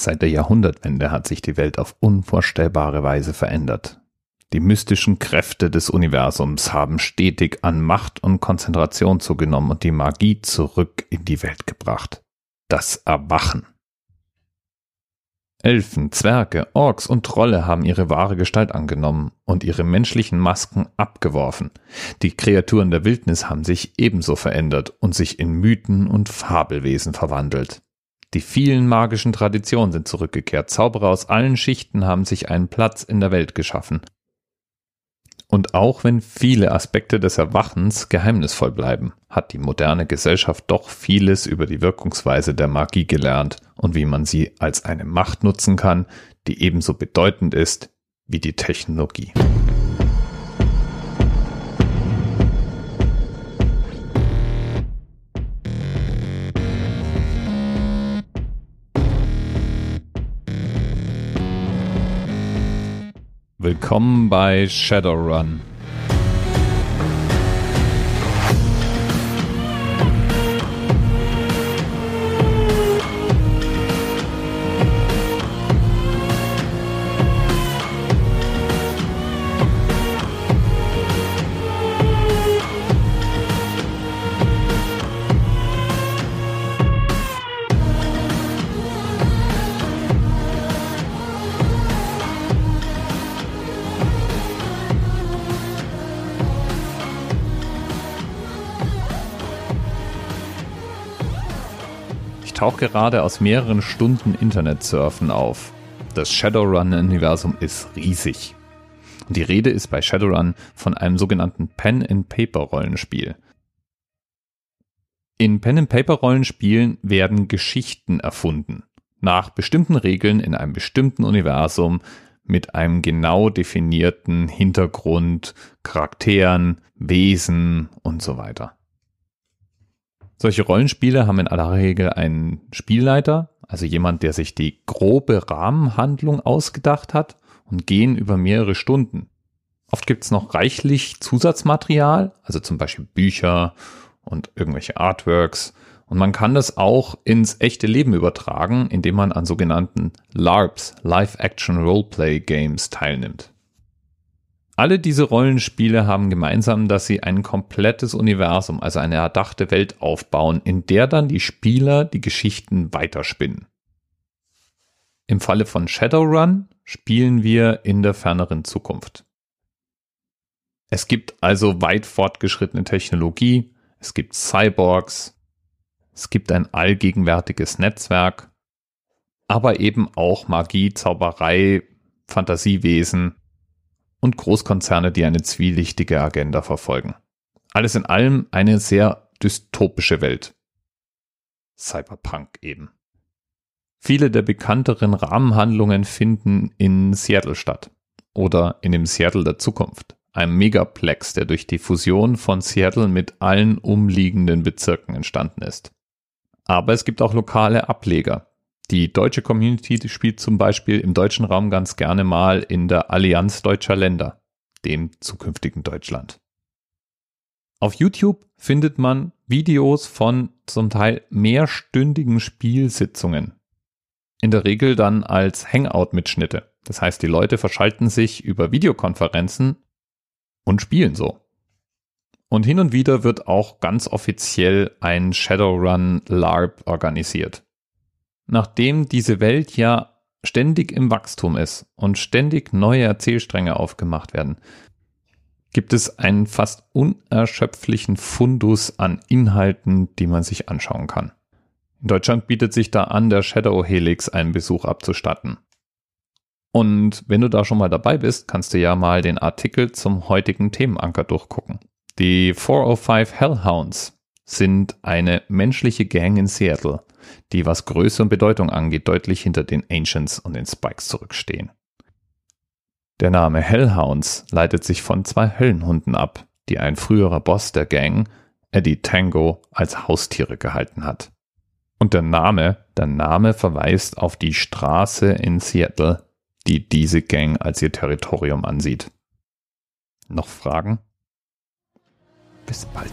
Seit der Jahrhundertwende hat sich die Welt auf unvorstellbare Weise verändert. Die mystischen Kräfte des Universums haben stetig an Macht und Konzentration zugenommen und die Magie zurück in die Welt gebracht. Das Erwachen. Elfen, Zwerge, Orks und Trolle haben ihre wahre Gestalt angenommen und ihre menschlichen Masken abgeworfen. Die Kreaturen der Wildnis haben sich ebenso verändert und sich in Mythen und Fabelwesen verwandelt. Die vielen magischen Traditionen sind zurückgekehrt. Zauberer aus allen Schichten haben sich einen Platz in der Welt geschaffen. Und auch wenn viele Aspekte des Erwachens geheimnisvoll bleiben, hat die moderne Gesellschaft doch vieles über die Wirkungsweise der Magie gelernt und wie man sie als eine Macht nutzen kann, die ebenso bedeutend ist wie die Technologie. Willkommen bei Shadowrun. Tauche gerade aus mehreren Stunden Internetsurfen auf. Das Shadowrun-Universum ist riesig. Und die Rede ist bei Shadowrun von einem sogenannten Pen-and-Paper-Rollenspiel. In Pen-and-Paper-Rollenspielen werden Geschichten erfunden. Nach bestimmten Regeln in einem bestimmten Universum mit einem genau definierten Hintergrund, Charakteren, Wesen und so weiter. Solche Rollenspiele haben in aller Regel einen Spielleiter, also jemand, der sich die grobe Rahmenhandlung ausgedacht hat und gehen über mehrere Stunden. Oft gibt es noch reichlich Zusatzmaterial, also zum Beispiel Bücher und irgendwelche Artworks. Und man kann das auch ins echte Leben übertragen, indem man an sogenannten LARPs, Live-Action Roleplay Games, teilnimmt. Alle diese Rollenspiele haben gemeinsam, dass sie ein komplettes Universum, also eine erdachte Welt aufbauen, in der dann die Spieler die Geschichten weiterspinnen. Im Falle von Shadowrun spielen wir in der ferneren Zukunft. Es gibt also weit fortgeschrittene Technologie, es gibt Cyborgs, es gibt ein allgegenwärtiges Netzwerk, aber eben auch Magie, Zauberei, Fantasiewesen und Großkonzerne, die eine zwielichtige Agenda verfolgen. Alles in allem eine sehr dystopische Welt. Cyberpunk eben. Viele der bekannteren Rahmenhandlungen finden in Seattle statt oder in dem Seattle der Zukunft, einem Megaplex, der durch die Fusion von Seattle mit allen umliegenden Bezirken entstanden ist. Aber es gibt auch lokale Ableger, die deutsche Community spielt zum Beispiel im deutschen Raum ganz gerne mal in der Allianz deutscher Länder, dem zukünftigen Deutschland. Auf YouTube findet man Videos von zum Teil mehrstündigen Spielsitzungen. In der Regel dann als Hangout-Mitschnitte. Das heißt, die Leute verschalten sich über Videokonferenzen und spielen so. Und hin und wieder wird auch ganz offiziell ein Shadowrun LARP organisiert nachdem diese Welt ja ständig im Wachstum ist und ständig neue Erzählstränge aufgemacht werden, gibt es einen fast unerschöpflichen Fundus an Inhalten, die man sich anschauen kann. In Deutschland bietet sich da an, der Shadow Helix einen Besuch abzustatten. Und wenn du da schon mal dabei bist, kannst du ja mal den Artikel zum heutigen Themenanker durchgucken. Die 405 Hellhounds sind eine menschliche Gang in Seattle, die was Größe und Bedeutung angeht, deutlich hinter den Ancients und den Spikes zurückstehen. Der Name Hellhounds leitet sich von zwei Höllenhunden ab, die ein früherer Boss der Gang, Eddie Tango, als Haustiere gehalten hat. Und der Name, der Name verweist auf die Straße in Seattle, die diese Gang als ihr Territorium ansieht. Noch Fragen? Bis bald.